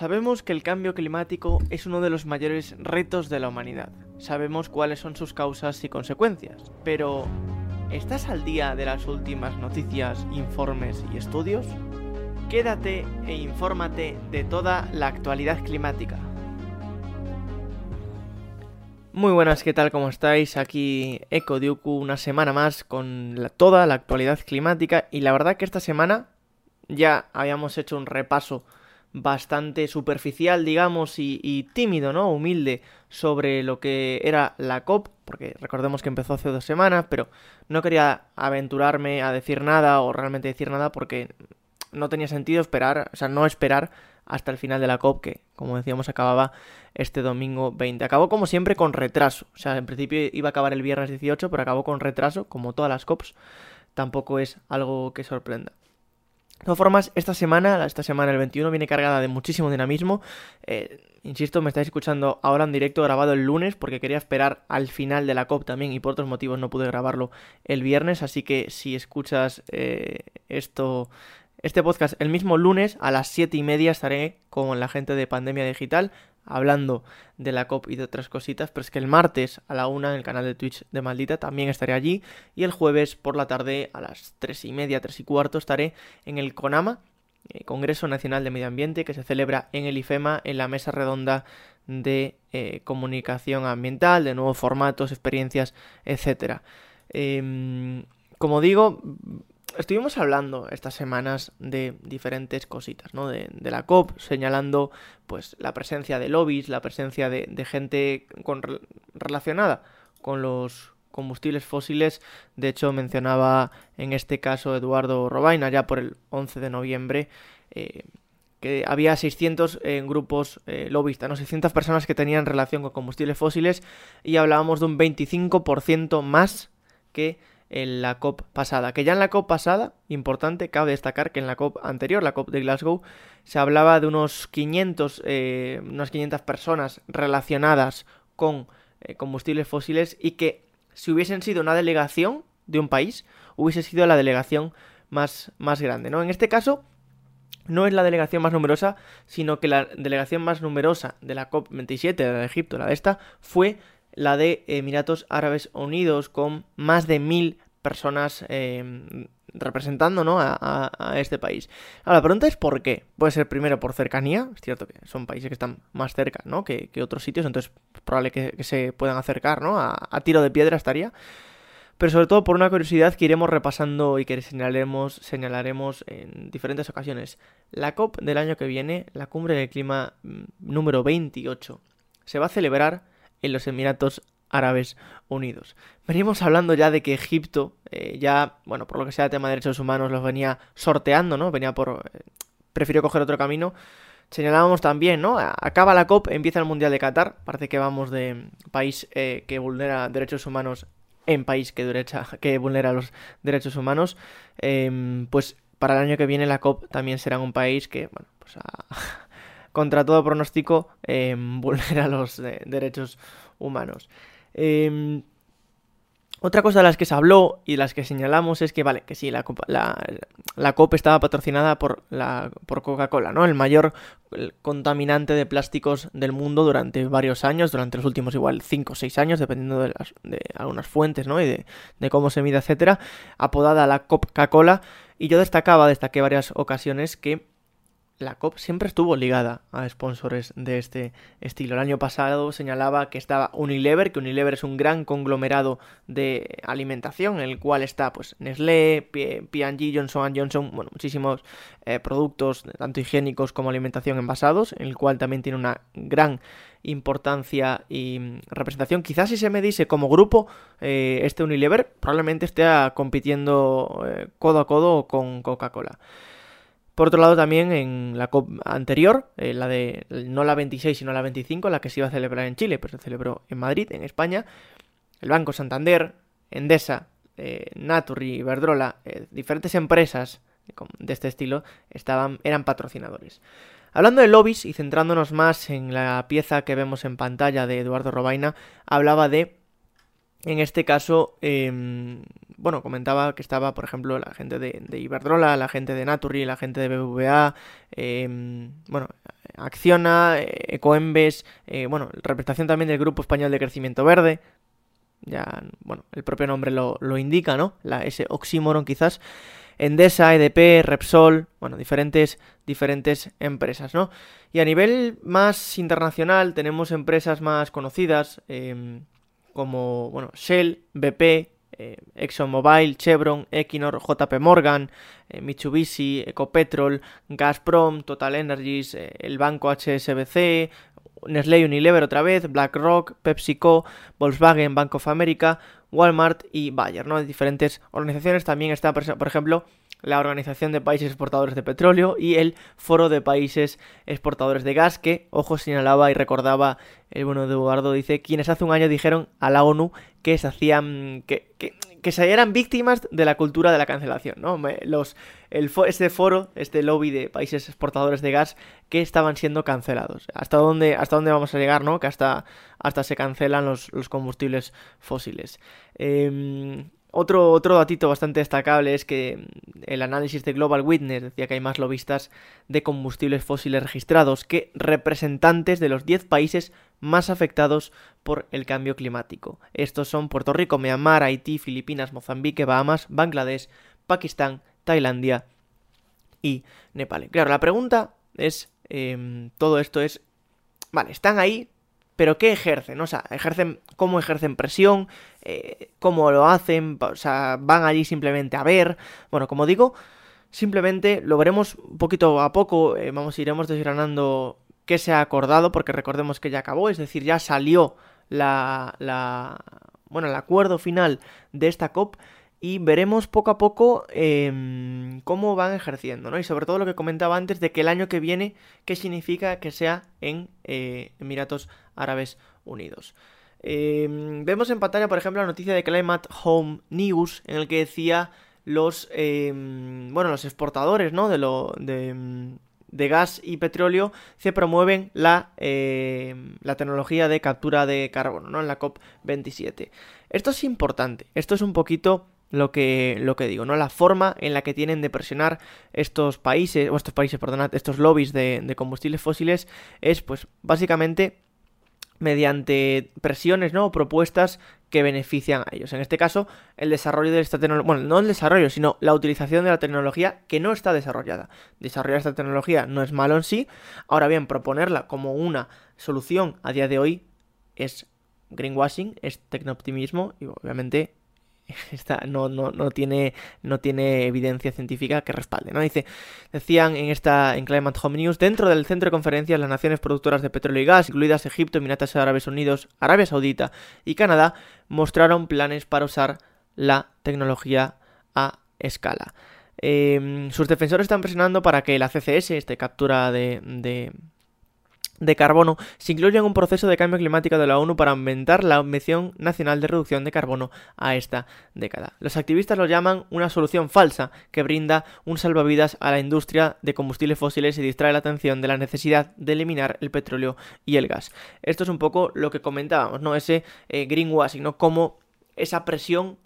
Sabemos que el cambio climático es uno de los mayores retos de la humanidad. Sabemos cuáles son sus causas y consecuencias. Pero, ¿estás al día de las últimas noticias, informes y estudios? Quédate e infórmate de toda la actualidad climática. Muy buenas, ¿qué tal? ¿Cómo estáis? Aquí Eco Diuku una semana más con toda la actualidad climática y la verdad que esta semana ya habíamos hecho un repaso bastante superficial, digamos, y, tímido, ¿no? Humilde sobre lo que era la COP, porque recordemos que empezó hace dos semanas, pero no quería aventurarme a decir nada o realmente decir nada porque no tenía sentido esperar, o sea, no esperar hasta el final de la COP, que como decíamos acababa este domingo 20. Acabó como siempre con retraso, o sea, en principio iba a acabar el viernes 18, pero acabó con retraso, como todas las COPs, tampoco es algo que sorprenda. De todas formas, esta semana, esta semana el 21, viene cargada de muchísimo dinamismo. Eh, insisto, me estáis escuchando ahora en directo, grabado el lunes, porque quería esperar al final de la COP también y por otros motivos no pude grabarlo el viernes. Así que si escuchas eh, esto, este podcast el mismo lunes a las 7 y media estaré con la gente de Pandemia Digital hablando de la COP y de otras cositas, pero es que el martes a la una en el canal de Twitch de Maldita también estaré allí y el jueves por la tarde a las tres y media, tres y cuarto estaré en el CONAMA, eh, Congreso Nacional de Medio Ambiente, que se celebra en el IFEMA en la mesa redonda de eh, comunicación ambiental, de nuevos formatos, experiencias, etcétera. Em, como digo, estuvimos hablando estas semanas de diferentes cositas, ¿no? De, la COP, señalando pues la presencia de lobbies, la presencia de, gente relacionada con los combustibles fósiles. De hecho, mencionaba en este caso Eduardo Robaina ya por el 11 de noviembre eh, que había 600 eh, grupos eh, ¿no? 600 personas que tenían relación con combustibles fósiles y hablábamos de un 25% más que en la COP pasada. Que ya en la COP pasada, importante, cabe destacar que en la COP anterior, la COP de Glasgow, se hablaba de unos 500, eh, unas 500 personas relacionadas con eh, combustibles fósiles y que si hubiesen sido una delegación de un país, hubiese sido la delegación más, más grande, ¿no? En este caso, no es la delegación más numerosa, sino que la delegación más numerosa de la COP27, de la de Egipto, la de esta, fue la de Emiratos Árabes Unidos, con más de mil personas eh, representando ¿no? a, este país. Ahora, la pregunta es por qué. Puede ser primero por cercanía, es cierto que son países que están más cerca ¿no? que, otros sitios, entonces es probable que, se puedan acercar, ¿no? A, tiro de piedra estaría. Pero sobre todo por una curiosidad que iremos repasando y que señalaremos, señalaremos en diferentes ocasiones. La COP del año que viene, la cumbre del clima mm, número 28, se va a celebrar en los Emiratos Árabes Unidos. Venimos hablando ya de que Egipto, eh, ya, bueno, por lo que sea tema de derechos humanos, los venía sorteando, ¿no? Venía por... Eh, prefirió coger otro camino. Señalábamos también, ¿no? Acaba la COP, empieza el Mundial de Qatar. Parece que vamos de país eh, que vulnera derechos humanos en país que, derecha, que vulnera los derechos humanos. Em, pues para el año que viene la COP también será un país que, bueno, pues contra todo pronóstico em, vulnera los derechos humanos. Em, otra cosa de las que se habló y de las que señalamos es que, vale, que sí, la, la, COP estaba patrocinada por, la, por Coca-Cola, ¿no? El mayor contaminante de plásticos del mundo durante varios años, durante los últimos igual 5 o 6 años, dependiendo de, de algunas fuentes, ¿no? Y de, de cómo se mide, etcétera, apodada la Coca-Cola. Y yo destacaba, destaqué varias ocasiones que la COP siempre estuvo ligada a sponsors de este estilo. El año pasado señalaba que estaba Unilever, que Unilever es un gran conglomerado de alimentación, en el cual está pues Nestlé, P&G, Johnson Johnson, bueno, muchísimos eh, productos, tanto higiénicos como alimentación envasados, en el cual también tiene una gran importancia y representación. Quizás si se me dice como grupo, eh, este Unilever probablemente esté compitiendo eh, codo a codo con Coca-Cola. Por otro lado, también en la COP anterior, eh, la de no la 26 sino la 25, la que se iba a celebrar en Chile, pero se celebró en Madrid, en España, el Banco Santander, Endesa, eh, Naturi, Iberdrola, eh, diferentes empresas de este estilo estaban, eran patrocinadores. Hablando de lobbies y centrándonos más en la pieza que vemos en pantalla de Eduardo Robaina, hablaba de En este caso, em, bueno, comentaba que estaba, por ejemplo, la gente de, Iberdrola, la gente de Naturi, la gente de BBVA, em, bueno, Acciona, Ecoembes, eh, bueno, representación también del Grupo Español de Crecimiento Verde, ya, bueno, el propio nombre lo, indica, ¿no? La, ese oxímoron quizás. Endesa, EDP, Repsol, bueno, diferentes, diferentes empresas, ¿no? Y a nivel más internacional tenemos empresas más conocidas em, como, bueno, Shell, BP, eh, ExxonMobil, Chevron, Equinor, JP Morgan, eh, Mitsubishi, Ecopetrol, Gazprom, Total Energies, eh, el banco HSBC, Nestlé Unilever otra vez, BlackRock, PepsiCo, Volkswagen, Bank of America, Walmart y Bayer, ¿no? Diferentes organizaciones. También está, por ejemplo, la Organización de Países Exportadores de Petróleo y el Foro de Países Exportadores de Gas, que, ojo, señalaba y recordaba el bueno de Eduardo, dice, quienes hace un año dijeron a la ONU que se hacían, que, que, se eran víctimas de la cultura de la cancelación, ¿no? Los, el, este foro, este lobby de países exportadores de gas que estaban siendo cancelados. ¿Hasta dónde, hasta dónde vamos a llegar, no? Que hasta, hasta se cancelan los, los combustibles fósiles. Eh, otro, otro datito bastante destacable es que el análisis de Global Witness decía que hay más lobistas de combustibles fósiles registrados que representantes de los 10 países más afectados por el cambio climático. Estos son Puerto Rico, Myanmar, Haití, Filipinas, Mozambique, Bahamas, Bangladesh, Pakistán, Tailandia y Nepal. Claro, la pregunta es, em, todo esto es, vale, están ahí, pero ¿qué ejercen? O sea, ejercen, ¿cómo ejercen presión? Eh, ¿Cómo lo hacen? O sea, van allí simplemente a ver. Bueno, como digo, simplemente lo veremos poquito a poco. Eh, vamos, iremos desgranando qué se ha acordado, porque recordemos que ya acabó, es decir, ya salió la, la bueno, el acuerdo final de esta COP y veremos poco a poco em, cómo van ejerciendo, ¿no? Y sobre todo lo que comentaba antes de que el año que viene, ¿qué significa que sea en eh, Emiratos Árabes Unidos? Em, vemos en pantalla, por ejemplo, la noticia de Climate Home News, en el que decía los, em, bueno, los exportadores, ¿no? De lo, de, gas y petróleo se promueven la, la tecnología de captura de carbono, ¿no? En la COP27. Esto es importante, esto es un poquito lo que, lo que digo, ¿no? La forma en la que tienen de presionar estos países, o estos países, perdonad, estos lobbies de, de combustibles fósiles es, pues, básicamente mediante presiones, ¿no? O propuestas que benefician a ellos. En este caso, el desarrollo de esta tecnología, bueno, no el desarrollo, sino la utilización de la tecnología que no está desarrollada. Desarrollar esta tecnología no es malo en sí, ahora bien, proponerla como una solución a día de hoy es greenwashing, es tecnooptimismo y obviamente no, no, no, tiene, no tiene evidencia científica que respalde. ¿no? Dice, decían en esta en Climate Home News, dentro del centro de conferencias, las naciones productoras de petróleo y gas, incluidas Egipto, Emiratos Árabes Unidos, Arabia Saudita y Canadá, mostraron planes para usar la tecnología a escala. Em, sus defensores están presionando para que la CCS, este captura de carbono se incluye en un proceso de cambio climático de la ONU para aumentar la ambición nacional de reducción de carbono a esta década. Los activistas lo llaman una solución falsa que brinda un salvavidas a la industria de combustibles fósiles y distrae la atención de la necesidad de eliminar el petróleo y el gas. Esto es un poco lo que comentábamos, ¿no? Ese eh, greenwashing, ¿no? Como esa presión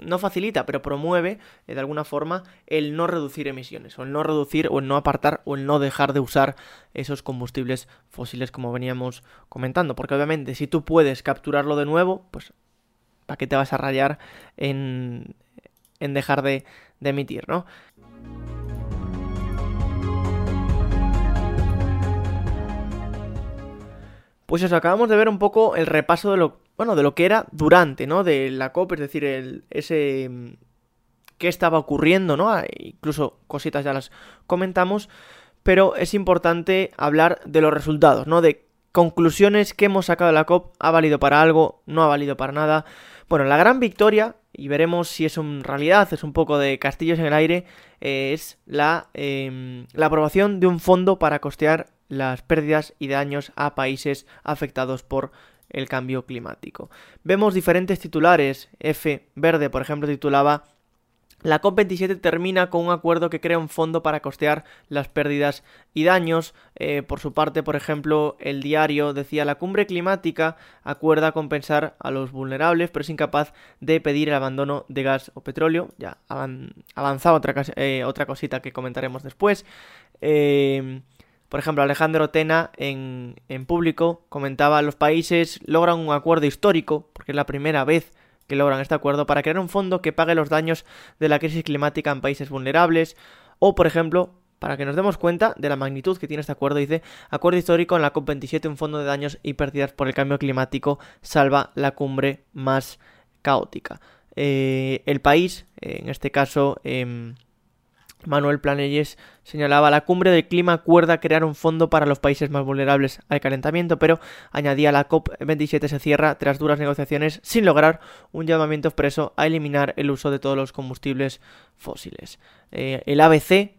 no facilita, pero promueve eh, de alguna forma el no reducir emisiones, o el no reducir, o el no apartar, o el no dejar de usar esos combustibles fósiles como veníamos comentando. Porque obviamente si tú puedes capturarlo de nuevo, pues ¿para qué te vas a rayar en, en dejar de, emitir, ¿no? Pues eso, acabamos de ver un poco el repaso de lo bueno, de lo que era durante, ¿no? De la COP, es decir, el, ese... Mm, qué estaba ocurriendo, ¿no? Ah, incluso cositas ya las comentamos, pero es importante hablar de los resultados, ¿no? De conclusiones que hemos sacado de la COP, ha valido para algo, no ha valido para nada. Bueno, la gran victoria, y veremos si es en realidad, es un poco de castillos en el aire, eh, es la, em, la aprobación de un fondo para costear las pérdidas y daños a países afectados por el cambio climático. Vemos diferentes titulares. F Verde, por ejemplo, titulaba La COP27 termina con un acuerdo que crea un fondo para costear las pérdidas y daños. Eh, por su parte, por ejemplo, el diario decía la cumbre climática acuerda compensar a los vulnerables, pero es incapaz de pedir el abandono de gas o petróleo. Ya avanzado otra, eh, otra cosita que comentaremos después. Eh, por ejemplo, Alejandro Tena en, en público comentaba los países logran un acuerdo histórico, porque es la primera vez que logran este acuerdo para crear un fondo que pague los daños de la crisis climática en países vulnerables o, por ejemplo, para que nos demos cuenta de la magnitud que tiene este acuerdo, dice, acuerdo histórico en la COP27, un fondo de daños y pérdidas por el cambio climático salva la cumbre más caótica. Eh, el país, en este caso, em, Manuel Planelles señalaba la cumbre del clima acuerda crear un fondo para los países más vulnerables al calentamiento, pero añadía la COP27 se cierra tras duras negociaciones sin lograr un llamamiento expreso a eliminar el uso de todos los combustibles fósiles. Eh, el ABC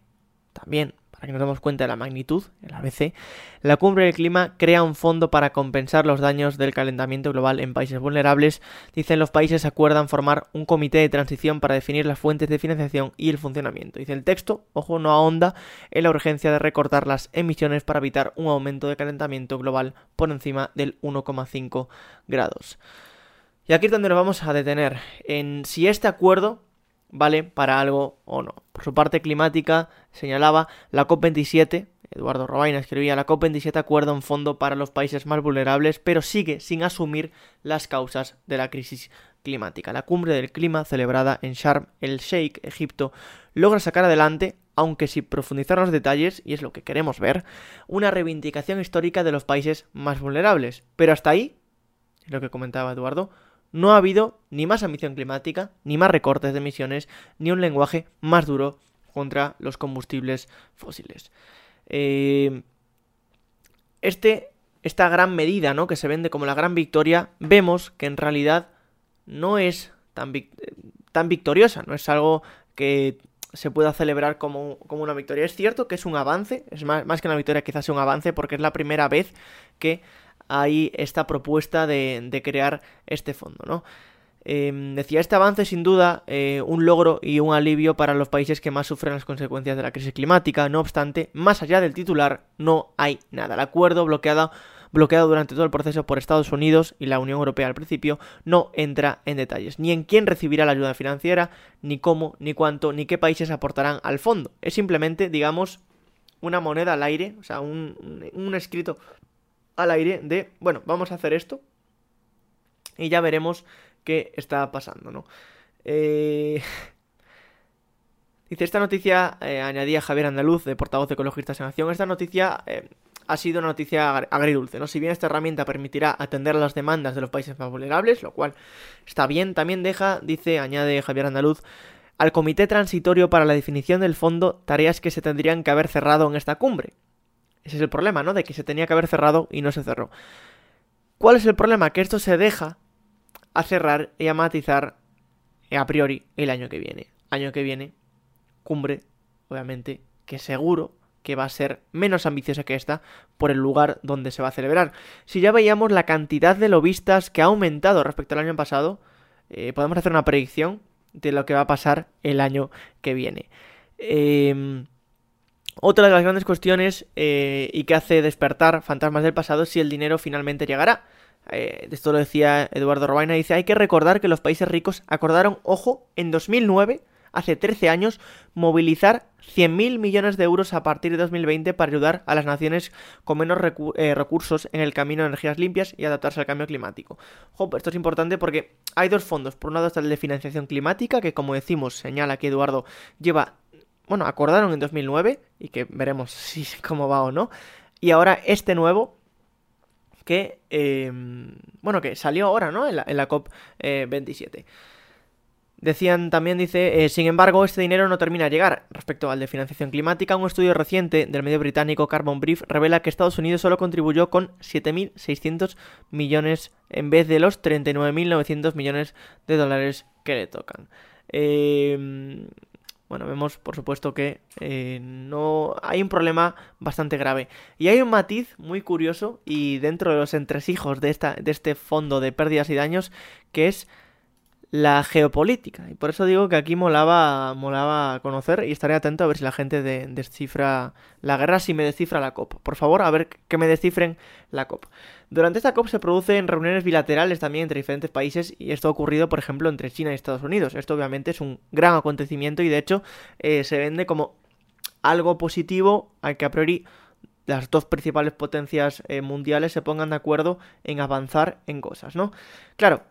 también para que nos demos cuenta de la magnitud, el ABC, la cumbre del clima crea un fondo para compensar los daños del calentamiento global en países vulnerables. Dicen los países acuerdan formar un comité de transición para definir las fuentes de financiación y el funcionamiento. Dice el texto, ojo, no ahonda en la urgencia de recortar las emisiones para evitar un aumento de calentamiento global por encima del 1,5 grados. Y aquí es donde nos vamos a detener, en si este acuerdo vale para algo o no. Por su parte climática señalaba la COP27, Eduardo Robaina escribía, la COP27 acuerda un fondo para los países más vulnerables, pero sigue sin asumir las causas de la crisis climática. La cumbre del clima celebrada en Sharm el Sheikh, Egipto, logra sacar adelante, aunque sin profundizar los detalles, y es lo que queremos ver, una reivindicación histórica de los países más vulnerables. Pero hasta ahí, es lo que comentaba Eduardo, no ha habido ni más ambición climática, ni más recortes de emisiones, ni un lenguaje más duro contra los combustibles fósiles. Eh, este, esta gran medida, ¿no? Que se vende como la gran victoria, vemos que en realidad no es tan, tan victoriosa, no es algo que se pueda celebrar como, como, una victoria. Es cierto que es un avance, es más, más que una victoria, quizás sea un avance, porque es la primera vez que hay esta propuesta de, crear este fondo, ¿no? Em, decía, este avance sin duda eh, un logro y un alivio para los países que más sufren las consecuencias de la crisis climática. No obstante, más allá del titular, no hay nada. El acuerdo bloqueado, bloqueado durante todo el proceso por Estados Unidos y la Unión Europea al principio no entra en detalles, ni en quién recibirá la ayuda financiera, ni cómo, ni cuánto, ni qué países aportarán al fondo. Es simplemente, digamos, una moneda al aire, o sea, un, un escrito al aire de, bueno, vamos a hacer esto y ya veremos qué está pasando, ¿no? Eh, dice, esta noticia, eh, añadía Javier Andaluz, de portavoz de Ecologistas en Acción, esta noticia eh, ha sido una noticia agridulce, ¿no? Si bien esta herramienta permitirá atender las demandas de los países más vulnerables, lo cual está bien, también deja, dice, añade Javier Andaluz, al Comité Transitorio para la definición del fondo tareas que se tendrían que haber cerrado en esta cumbre. Ese es el problema, ¿no? De que se tenía que haber cerrado y no se cerró. ¿Cuál es el problema? Que esto se deja a cerrar y a matizar a priori el año que viene. Año que viene, cumbre, obviamente, que seguro que va a ser menos ambiciosa que esta por el lugar donde se va a celebrar. Si ya veíamos la cantidad de lobistas que ha aumentado respecto al año pasado, eh, podemos hacer una predicción de lo que va a pasar el año que viene. Eh, otra de las grandes cuestiones eh, y que hace despertar fantasmas del pasado es si el dinero finalmente llegará. Eh, esto lo decía Eduardo Robaina, dice, hay que recordar que los países ricos acordaron, ojo, en 2009, hace 13 años, movilizar 100.000 millones de euros a partir de 2020 para ayudar a las naciones con menos eh, recursos en el camino de energías limpias y adaptarse al cambio climático. Ojo, esto es importante porque hay dos fondos. Por un lado está el de financiación climática, que como decimos, señala que Eduardo lleva bueno, acordaron en 2009 y que veremos si cómo va o no. Y ahora este nuevo que, em, bueno, que salió ahora, ¿no? En la, COP27. Eh, Decían también, dice, eh, sin embargo, este dinero no termina de llegar. Respecto al de financiación climática, un estudio reciente del medio británico Carbon Brief revela que Estados Unidos solo contribuyó con 7.600 millones en vez de los 39.900 millones de dólares que le tocan. Eh, bueno, vemos por supuesto que eh, no hay un problema bastante grave. Y hay un matiz muy curioso y dentro de los entresijos de, esta, de este fondo de pérdidas y daños que es la geopolítica. Y por eso digo que aquí molaba, molaba conocer y estaré atento a ver si la gente descifra la guerra, si me descifra la COP. Por favor, a ver que me descifren la COP. Durante esta COP se producen reuniones bilaterales también entre diferentes países y esto ha ocurrido, por ejemplo, entre China y Estados Unidos. Esto obviamente es un gran acontecimiento y de hecho eh, se vende como algo positivo al que a priori las dos principales potencias eh, mundiales se pongan de acuerdo en avanzar en cosas, ¿no? Claro,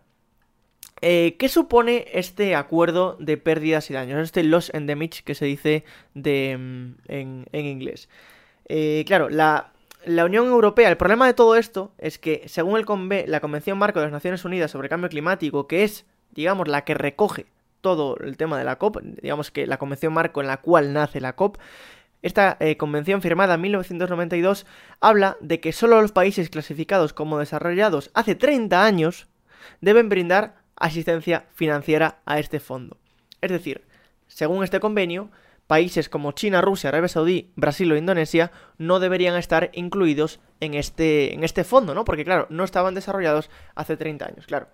eh, ¿Qué supone este acuerdo de pérdidas y daños? Este loss and damage que se dice mm, en, inglés. Eh, claro, la, Unión Europea, el problema de todo esto es que según el la Convención Marco de las Naciones Unidas sobre Cambio Climático, que es, digamos, la que recoge todo el tema de la COP, digamos que la Convención Marco en la cual nace la COP, esta eh, convención firmada en 1992 habla de que solo los países clasificados como desarrollados hace 30 años deben brindar asistencia financiera a este fondo. Es decir, según este convenio, países como China, Rusia, Arabia Saudí, Brasil o Indonesia no deberían estar incluidos en este, en este fondo, ¿no? Porque claro, no estaban desarrollados hace 30 años, claro.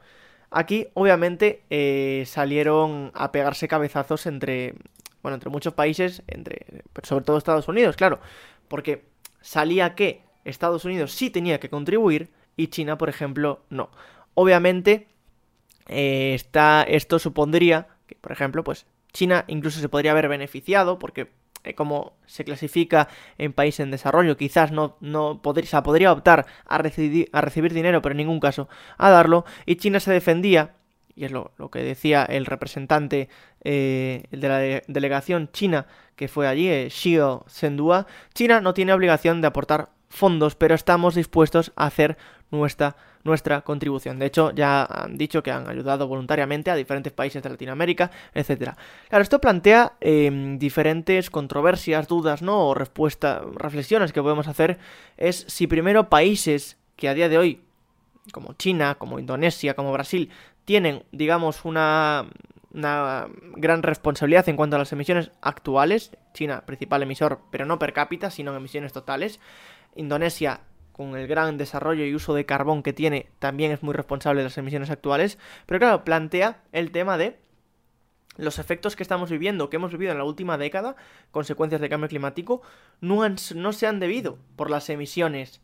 Aquí, obviamente, eh, salieron a pegarse cabezazos entre, bueno, entre muchos países, entre, sobre todo Estados Unidos, claro, porque salía que Estados Unidos sí tenía que contribuir y China, por ejemplo, no. Obviamente, eh, esto supondría que, por ejemplo, pues China incluso se podría haber beneficiado porque eh, como se clasifica en país en desarrollo, quizás no, no podría, podría optar a recibir, a recibir dinero, pero en ningún caso a darlo, y China se defendía, y es lo, que decía el representante eh, de la delegación china que fue allí, eh, Xiao Zhendua, China no tiene obligación de aportar fondos, pero estamos dispuestos a hacer nuestra nuestra contribución. De hecho, ya han dicho que han ayudado voluntariamente a diferentes países de Latinoamérica, etcétera. Claro, esto plantea em, diferentes controversias, dudas, ¿no? O respuestas, reflexiones que podemos hacer. Es si primero países que a día de hoy, como China, como Indonesia, como Brasil, tienen, digamos, una una gran responsabilidad en cuanto a las emisiones actuales. China, principal emisor, pero no per cápita, sino en emisiones totales. Indonesia, con el gran desarrollo y uso de carbón que tiene, también es muy responsable de las emisiones actuales. Pero claro, plantea el tema de los efectos que estamos viviendo, que hemos vivido en la última década, consecuencias del cambio climático, no, no se han debido por las emisiones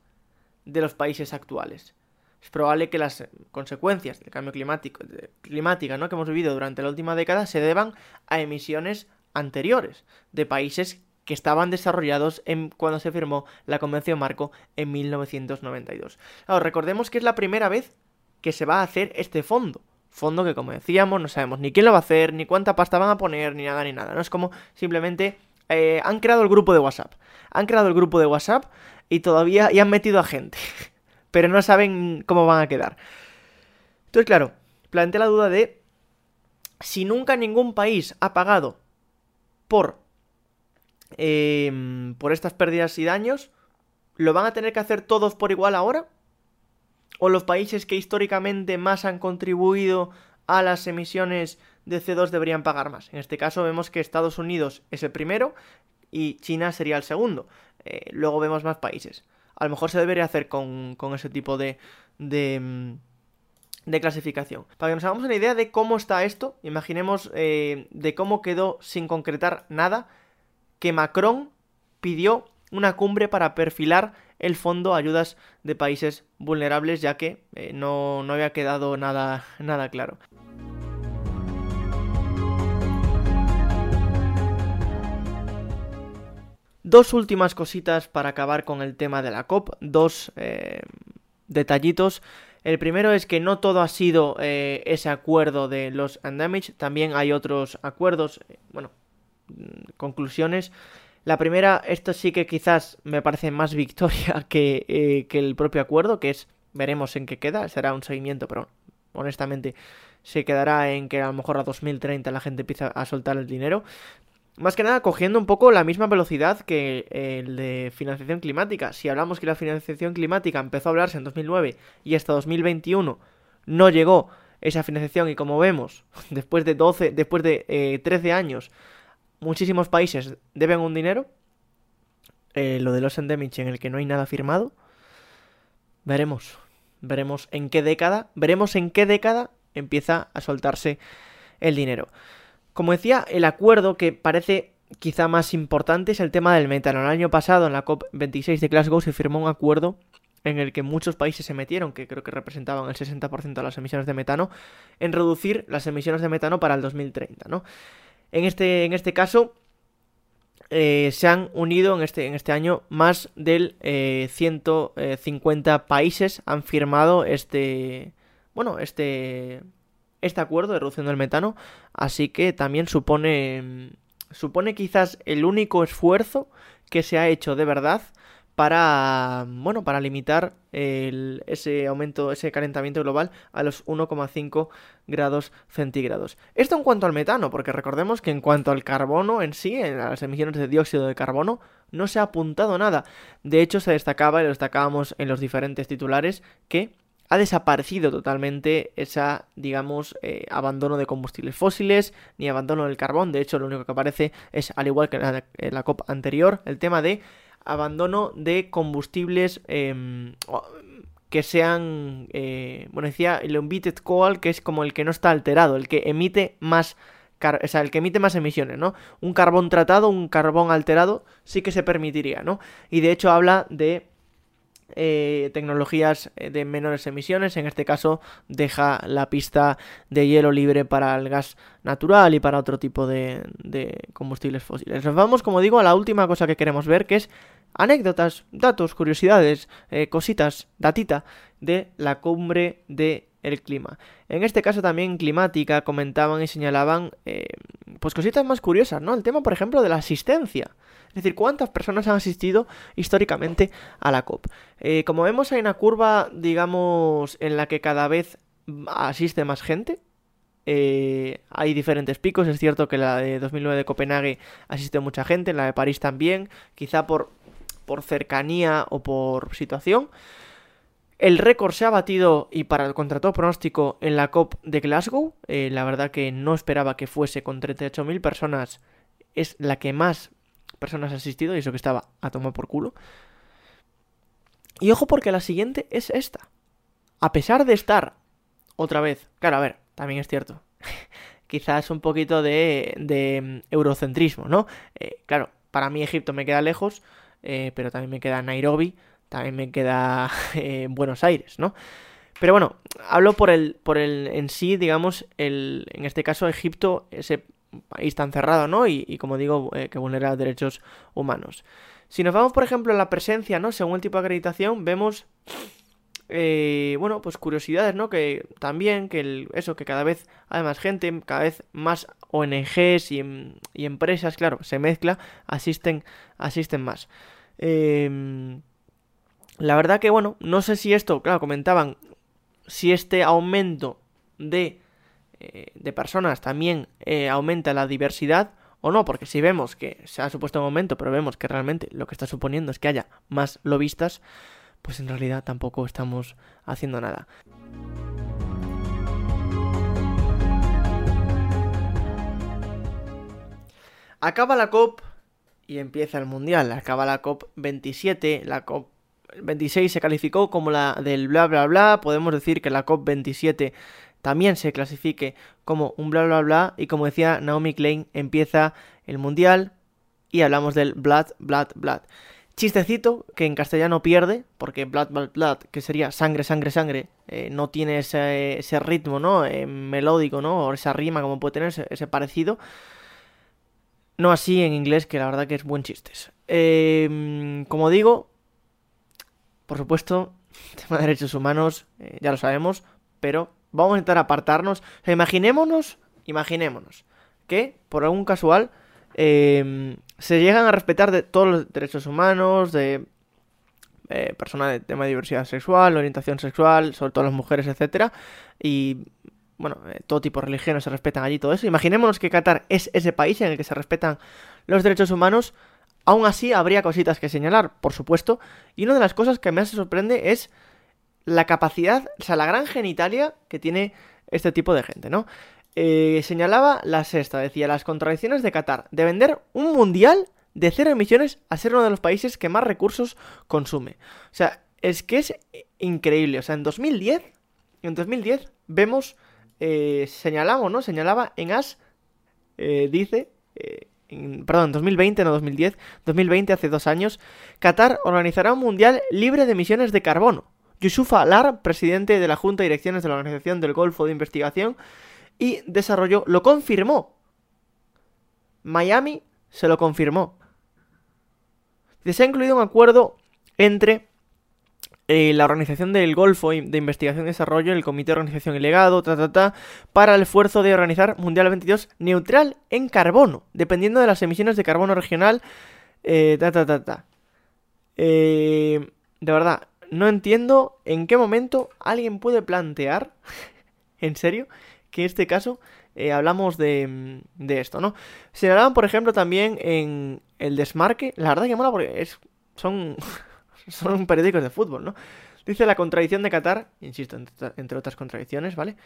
de los países actuales. Es probable que las consecuencias del cambio climático, de, climática ¿no? que hemos vivido durante la última década se deban a emisiones anteriores de países que estaban desarrollados en, cuando se firmó la Convención Marco en 1992. recordemos que es la primera vez que se va a hacer este fondo. Fondo que, como decíamos, no sabemos ni quién lo va a hacer, ni cuánta pasta van a poner, ni nada, ni nada. No es como simplemente eh, han creado el grupo de WhatsApp. Han creado el grupo de WhatsApp y todavía y han metido a gente. Pero no saben cómo van a quedar. Entonces, claro, plantea la duda de si nunca ningún país ha pagado por Em, por estas pérdidas y daños, ¿lo van a tener que hacer todos por igual ahora? ¿O los países que históricamente más han contribuido a las emisiones de CO2 deberían pagar más? En este caso vemos que Estados Unidos es el primero y China sería el segundo. Eh, luego vemos más países. A lo mejor se debería hacer con, ese tipo de, de, em, de, clasificación. Para que nos hagamos una idea de cómo está esto, imaginemos eh, de cómo quedó sin concretar nada que Macron pidió una cumbre para perfilar el fondo ayudas de países vulnerables, ya que eh, no, no, había quedado nada, nada claro. Dos últimas cositas para acabar con el tema de la COP, dos eh, detallitos. El primero es que no todo ha sido eh, ese acuerdo de los Undamaged, también hay otros acuerdos, bueno, conclusiones. La primera, esto sí que quizás me parece más victoria eh, que, el propio acuerdo, que es, veremos en qué queda, será un seguimiento, pero honestamente se quedará en que a lo mejor a 2030 la gente empieza a soltar el dinero. Más que nada cogiendo un poco la misma velocidad que el de financiación climática. Si hablamos que la financiación climática empezó a hablarse en 2009 y hasta 2021 no llegó esa financiación y como vemos, después de 12, después de 13 eh, años muchísimos países deben un dinero. Eh, lo de los endemics en el que no hay nada firmado. Veremos. Veremos en qué década. Veremos en qué década empieza a soltarse el dinero. Como decía, el acuerdo que parece quizá más importante es el tema del metano. El año pasado, en la COP26 de Glasgow, se firmó un acuerdo en el que muchos países se metieron, que creo que representaban el 60% de las emisiones de metano, en reducir las emisiones de metano para el 2030, ¿no? En este, en este caso, eh, se han unido en este, en este año más del 150 eh, países han firmado este, bueno, este, este acuerdo de reducción del metano, así que también supone, supone quizás el único esfuerzo que se ha hecho de verdad para, bueno, para limitar ese aumento, ese calentamiento global a los 1,5 grados centígrados. Esto en cuanto al metano, porque recordemos que en cuanto al carbono en sí, en las emisiones de dióxido de carbono, no se ha apuntado nada. De hecho, se destacaba, y lo destacábamos en los diferentes titulares, que ha desaparecido totalmente esa, digamos, eh, abandono de combustibles fósiles ni abandono del carbón. De hecho, lo único que aparece es, al igual que en la COP anterior, el tema de abandono de combustibles em, que sean, eh, bueno, decía el unbeated coal, que es como el que no está alterado, el que emite más, o sea, el que emite más emisiones, ¿no? Un carbón tratado, un carbón alterado, sí que se permitiría, ¿no? Y de hecho habla de eh, tecnologías eh, de menores emisiones. En este caso, deja la pista de hielo libre para el gas natural y para otro tipo de, combustibles fósiles. Nos vamos, como digo, a la última cosa que queremos ver, que es anécdotas, datos, curiosidades, eh, cositas, datita de la cumbre de el clima. En este caso también climática comentaban y señalaban pues cositas más curiosas, ¿no? El tema, por ejemplo, de la asistencia. Es decir, cuántas personas han asistido históricamente a la COP. Eh, como vemos, hay una curva, digamos, en la que cada vez asiste más gente. Eh, hay diferentes picos, es cierto que la de 2009 de Copenhague asiste mucha gente, en la de París también, quizá por, por cercanía o por situación. El récord se ha batido y para el contrato pronóstico en la COP de Glasgow. Eh, la verdad que no esperaba que fuese con 38.000 personas. Es la que más personas ha asistido y eso que estaba a tomar por culo. Y ojo porque la siguiente es esta. A pesar de estar otra vez, claro, a ver, también es cierto. Quizás un poquito de, de mm, eurocentrismo, ¿no? Eh, claro, para mí Egipto me queda lejos, eh, pero también me queda Nairobi, también me queda eh, Buenos Aires, ¿no? Pero bueno, hablo por el, por el en sí, digamos, el, en este caso Egipto, ese país tan cerrado, ¿no? Y, como digo, eh, que vulnera derechos humanos. Si nos vamos, por ejemplo, a la presencia, ¿no? Según el tipo de acreditación, vemos, eh, bueno, pues curiosidades, ¿no? Que también, que eso, que cada vez hay más gente, cada vez más ONGs y, empresas, claro, se mezcla, asisten, asisten más. Em, la verdad que, bueno, no sé si esto, claro, comentaban, si este aumento de eh, de personas también eh, aumenta la diversidad o no, porque si vemos que se ha supuesto un aumento, pero vemos que realmente lo que está suponiendo es que haya más lobistas, pues en realidad tampoco estamos haciendo nada. Acaba la COP y empieza el Mundial. Acaba la COP 27, la COP 26 se calificó como la del bla bla bla. Podemos decir que la COP 27 también se clasifique como un bla bla bla y como decía Naomi Klein empieza el mundial y hablamos del blood, blood, blood. Chistecito que en castellano pierde, porque blood, blood, blood, que sería sangre, sangre, sangre, eh, no tiene ese, ese ritmo, ¿no? Eh, melódico, ¿no? O esa rima como puede tener ese, parecido. No así en inglés, que la verdad que es buen chistes. Em, como digo, por supuesto, tema de derechos humanos, eh, ya lo sabemos, pero Vamos a intentar apartarnos. O sea, imaginémonos, imaginémonos que por algún casual em, se llegan a respetar de todos los derechos humanos, de eh, personas de tema de diversidad sexual, orientación sexual, sobre todo las mujeres, etcétera, y bueno, eh, todo tipo de se respetan allí, todo eso. Imaginémonos que Qatar es ese país en el que se respetan los derechos humanos. Aún así, habría cositas que señalar, por supuesto. Y una de las cosas que más sorprende es la capacidad, o sea, la gran genitalia que tiene este tipo de gente, ¿no? Eh, señalaba la sexta, decía, las contradicciones de Qatar, de vender un mundial de cero emisiones a ser uno de los países que más recursos consume. O sea, es que es increíble. O sea, en 2010, en 2010 vemos eh, señalamos, ¿no? Señalaba en AS, eh, dice, perdón, 2020, no 2010, 2020, hace dos años, Qatar organizará un mundial libre de emisiones de carbono. Yusuf Alar, presidente de la Junta de Direcciones de la Organización del Golfo de Investigación y Desarrollo, lo confirmó. Miami se lo confirmó. Se ha incluido un acuerdo entre eh, la Organización del Golfo de Investigación y Desarrollo, el Comité de Organización y Legado, para el esfuerzo de organizar Mundial 22 neutral en carbono, dependiendo de las emisiones de carbono regional, eh, eh, de verdad, no entiendo en qué momento alguien puede plantear, en serio, que en este caso hablamos de, de, esto, ¿no? Se hablaban, por ejemplo, también en el desmarque, la verdad que mola porque es, son son periódicos de fútbol, ¿no? Dice la contradicción de Qatar, insisto, entre otras contradicciones, ¿vale?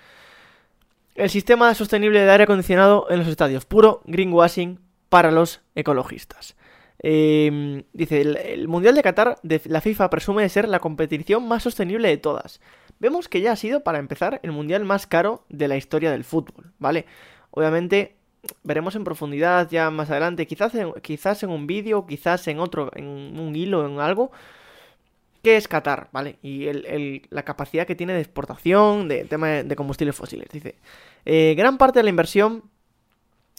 El sistema sostenible de aire acondicionado en los estadios, puro greenwashing para los ecologistas. Em, dice, el, Mundial de Qatar de la FIFA presume de ser la competición más sostenible de todas. Vemos que ya ha sido, para empezar, el Mundial más caro de la historia del fútbol, ¿vale? Obviamente, veremos en profundidad ya más adelante, quizás en, quizás en un vídeo, quizás en otro, en un hilo, en algo, ¿Qué es Qatar? ¿Vale? Y la capacidad que tiene de exportación de tema de, combustibles fósiles. Dice, eh, gran parte de la inversión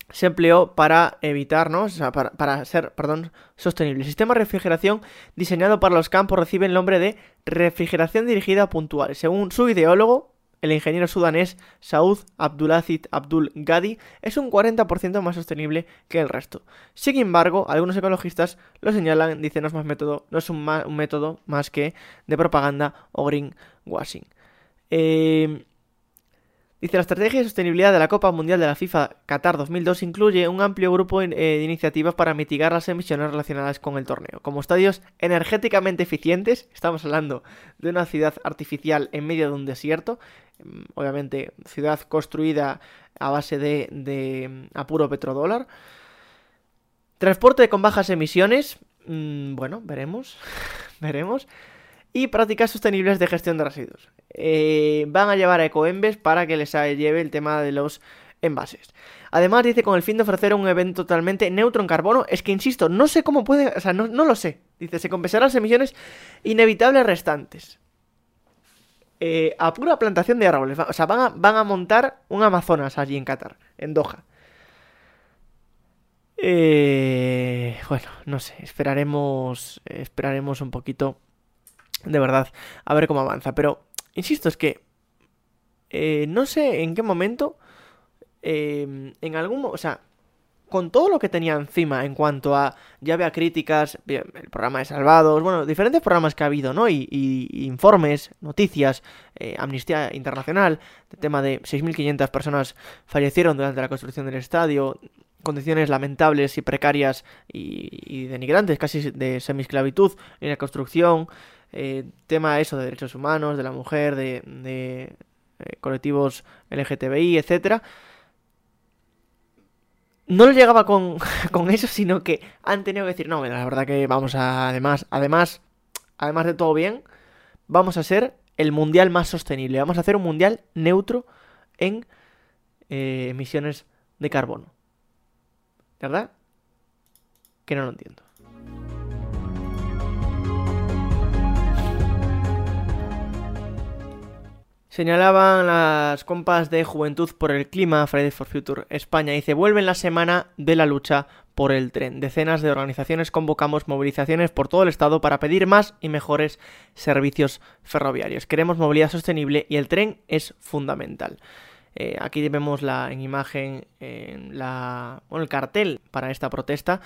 se empleó para evitar, ¿no? O sea, para, para, ser, perdón, sostenible. El sistema de refrigeración diseñado para los campos recibe el nombre de refrigeración dirigida puntual. Según su ideólogo, el ingeniero sudanés Saud Abdulaziz Abdul Gadi es un 40% más sostenible que el resto. Sin embargo, algunos ecologistas lo señalan, dicen no es más método, no es un, método más que de propaganda o greenwashing. Eh, Dice, la estrategia de sostenibilidad de la Copa Mundial de la FIFA Qatar 2002 incluye un amplio grupo eh, de iniciativas para mitigar las emisiones relacionadas con el torneo. Como estadios energéticamente eficientes, estamos hablando de una ciudad artificial en medio de un desierto, mm, obviamente ciudad construida a base de, de mm, apuro petrodólar. Transporte con bajas emisiones, mm, bueno, veremos, veremos y prácticas sostenibles de gestión de residuos. Eh, van a llevar a Ecoembes para que les lleve el tema de los envases. Además, dice con el fin de ofrecer un evento totalmente neutro en carbono. Es que, insisto, no sé cómo puede. O sea, no, lo sé. Dice, se compensarán las emisiones inevitables restantes. Eh, a pura plantación de árboles. O sea, van a, van a montar un Amazonas allí en Qatar, en Doha. Eh, bueno, no sé, esperaremos, esperaremos un poquito de verdad, a ver cómo avanza. Pero, insisto, es que eh, no sé en qué momento, em, en algún... O sea, con todo lo que tenía encima en cuanto a, ya había críticas, el programa de Salvados, bueno, diferentes programas que ha habido, ¿no? Y, informes, noticias, eh, Amnistía Internacional, el tema de 6.500 personas fallecieron durante la construcción del estadio, condiciones lamentables y precarias y, y denigrantes, casi de semisclavitud en la construcción, eh, tema eso de derechos humanos, de la mujer, de, eh, colectivos LGTBI, etcétera. No lo llegaba con, con, eso, sino que han tenido que decir, no, la verdad que vamos a, además, además, además de todo bien, vamos a ser el mundial más sostenible. Vamos a hacer un mundial neutro en eh, emisiones de carbono. ¿Verdad? Que no lo entiendo. Señalaban las compas de Juventud por el Clima, Fridays for Future España, se vuelve la semana de la lucha por el tren. Decenas de organizaciones convocamos movilizaciones por todo el estado para pedir más y mejores servicios ferroviarios. Queremos movilidad sostenible y el tren es fundamental. Eh, aquí vemos la en imagen en la, el cartel para esta protesta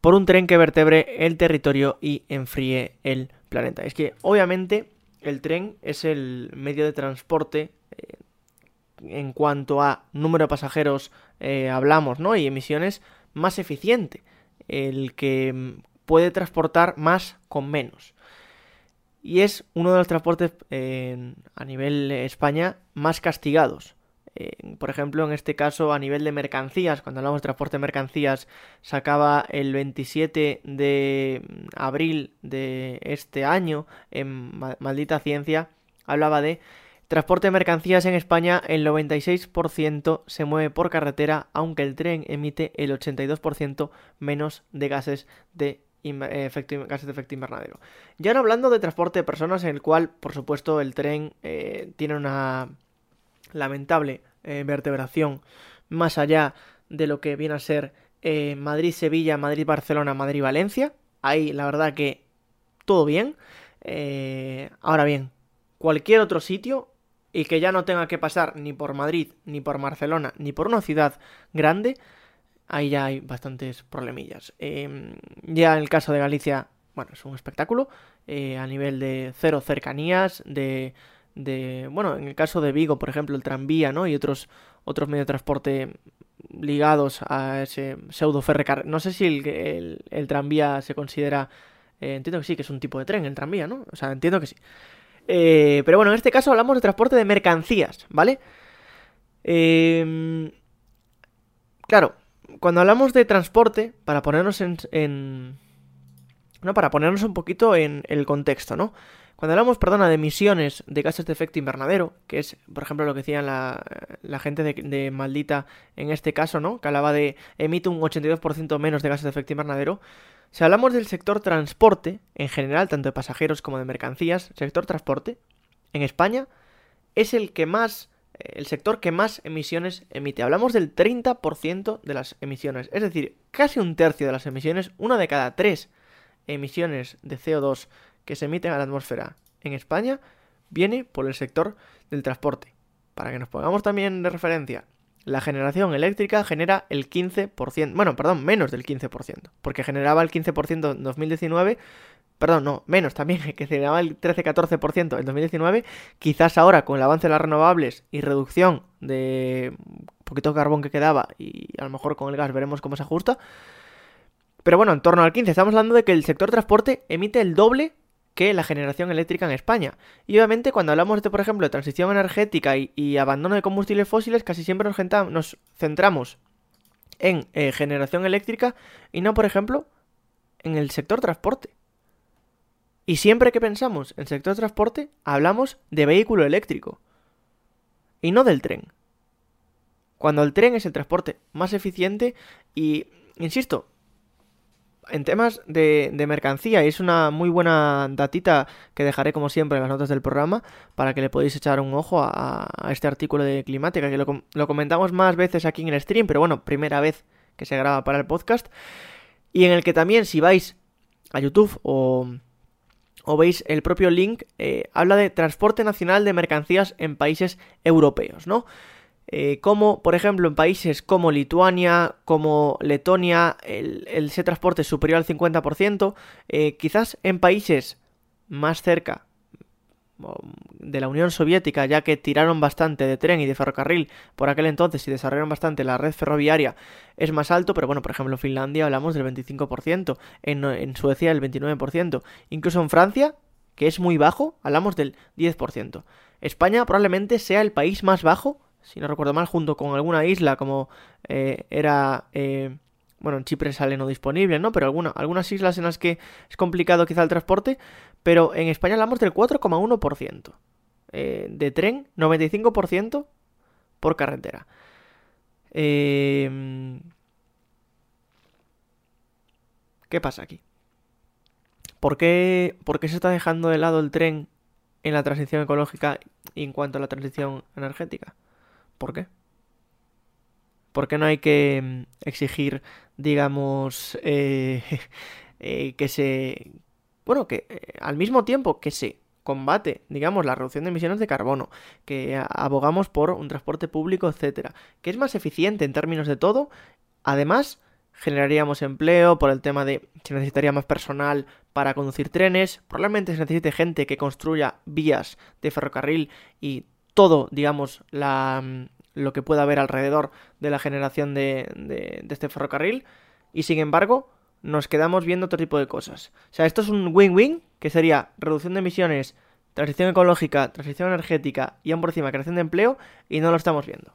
por un tren que vertebre el territorio y enfríe el planeta. Es que obviamente el tren es el medio de transporte eh, en cuanto a número de pasajeros eh, hablamos, ¿no? Y emisiones más eficiente, el que mm, puede transportar más con menos. Y es uno de los transportes a nivel España más castigados. Por ejemplo, en este caso, a nivel de mercancías, cuando hablamos de transporte de mercancías, sacaba el 27 de abril de este año en Maldita Ciencia, hablaba de Transporte de mercancías en España, el 96% se mueve por carretera, aunque el tren emite el 82% menos de gases de, eh, efecto, gases de efecto invernadero. Ya no hablando de transporte de personas, en el cual, por supuesto, el tren eh, tiene una lamentable eh, vertebración más allá de lo que viene a ser Madrid-Sevilla, Madrid-Barcelona, Madrid-Valencia. Ahí, la verdad que todo bien. ahora bien, cualquier otro sitio y que ya no tenga que pasar ni por Madrid, ni por Barcelona, ni por una ciudad grande, ahí ya hay bastantes problemillas. Em, ya en el caso de Galicia, bueno, es un espectáculo eh, a nivel de cero cercanías, de, de, bueno, en el caso de Vigo, por ejemplo, el tranvía, ¿no? Y otros, otros medios de transporte ligados a ese pseudo ferrecar. No sé si el, el, tranvía se considera... Eh, entiendo que sí, que es un tipo de tren, el tranvía, ¿no? O sea, entiendo que sí. Eh, pero bueno, en este caso hablamos de transporte de mercancías, ¿vale? Em, claro, cuando hablamos de transporte, para ponernos en, No, para ponernos un poquito en el contexto, ¿no? Cuando hablamos, perdona, de emisiones de gases de efecto invernadero, que es, por ejemplo, lo que decían la, gente de, Maldita en este caso, ¿no? Que hablaba de emite un 82% menos de gases de efecto invernadero. Si hablamos del sector transporte, en general, tanto de pasajeros como de mercancías, sector transporte, en España, es el que más, el sector que más emisiones emite. Hablamos del 30% de las emisiones, es decir, casi un tercio de las emisiones, una de cada tres emisiones de CO2 que se emiten a la atmósfera en España, viene por el sector del transporte. Para que nos pongamos también de referencia, la generación eléctrica genera el 15%, bueno, perdón, menos del 15%, porque generaba el 15% en 2019, perdón, no, menos también, que generaba el 13-14% en 2019, quizás ahora con el avance de las renovables y reducción de poquito carbón que quedaba y a lo mejor con el gas veremos cómo se ajusta, pero bueno, en torno al 15, estamos hablando de que el sector transporte emite el doble que la generación eléctrica en España. Y obviamente cuando hablamos de, por ejemplo, de transición energética y, abandono de combustibles fósiles, casi siempre nos, centramos en eh, generación eléctrica y no, por ejemplo, en el sector transporte. Y siempre que pensamos en sector transporte, hablamos de vehículo eléctrico. Y no del tren. Cuando el tren es el transporte más eficiente y, insisto, en temas de, mercancía, y es una muy buena datita que dejaré como siempre en las notas del programa para que le podáis echar un ojo a, este artículo de climática, que lo, comentamos más veces aquí en el stream, pero bueno, primera vez que se graba para el podcast, y en el que también si vais a YouTube o, veis el propio link, eh, habla de transporte nacional de mercancías en países europeos, ¿no? Eh, como por ejemplo en países como Lituania, como Letonia, el, ese transporte es superior al 50%, eh, quizás en países más cerca de la Unión Soviética, ya que tiraron bastante de tren y de ferrocarril por aquel entonces y desarrollaron bastante la red ferroviaria, es más alto, pero bueno, por ejemplo en Finlandia hablamos del 25%, en, en Suecia del 29%, incluso en Francia, que es muy bajo, hablamos del 10%. España probablemente sea el país más bajo si no recuerdo mal, junto con alguna isla como eh, era... Eh, bueno, en Chipre sale no disponible, ¿no? Pero alguna, algunas islas en las que es complicado quizá el transporte, pero en España hablamos del 4,1%. Eh, de tren, 95% por carretera. Eh, ¿Qué pasa aquí? ¿Por qué, ¿Por qué se está dejando de lado el tren en la transición ecológica y en cuanto a la transición energética? ¿Por qué? ¿Por qué no hay que mm, exigir, digamos, eh, eh, que se... Bueno, que eh, al mismo tiempo que se combate, digamos, la reducción de emisiones de carbono, que abogamos por un transporte público, etcétera, que es más eficiente en términos de todo, además generaríamos empleo por el tema de se necesitaría más personal para conducir trenes, probablemente se necesite gente que construya vías de ferrocarril y todo, digamos, mm, lo que pueda haber alrededor de la generación de, de, este ferrocarril. Y sin embargo, nos quedamos viendo otro tipo de cosas. O sea, esto es un win-win, que sería reducción de emisiones, transición ecológica, transición energética y aún por encima creación de empleo, y no lo estamos viendo.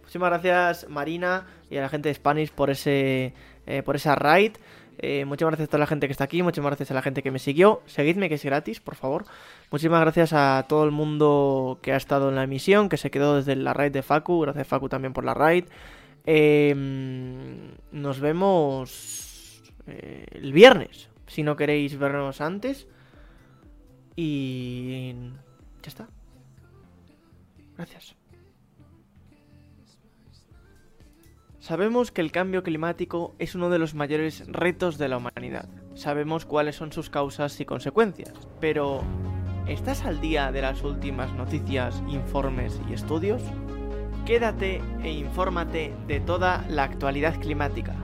Muchísimas gracias Marina y a la gente de Spanish por ese eh, por esa raid Eh, muchas gracias a toda la gente que está aquí, muchas gracias a la gente que me siguió. Seguidme que es gratis, por favor. Muchísimas gracias a todo el mundo que ha estado en la emisión, que se quedó desde la raid de Facu. Gracias Facu también por la raid. Em, nos vemos eh, el viernes, si no queréis vernos antes. Y ya está. Gracias. Sabemos que el cambio climático es uno de los mayores retos de la humanidad. Sabemos cuáles son sus causas y consecuencias. Pero, ¿estás al día de las últimas noticias, informes y estudios? Quédate e infórmate de toda la actualidad climática.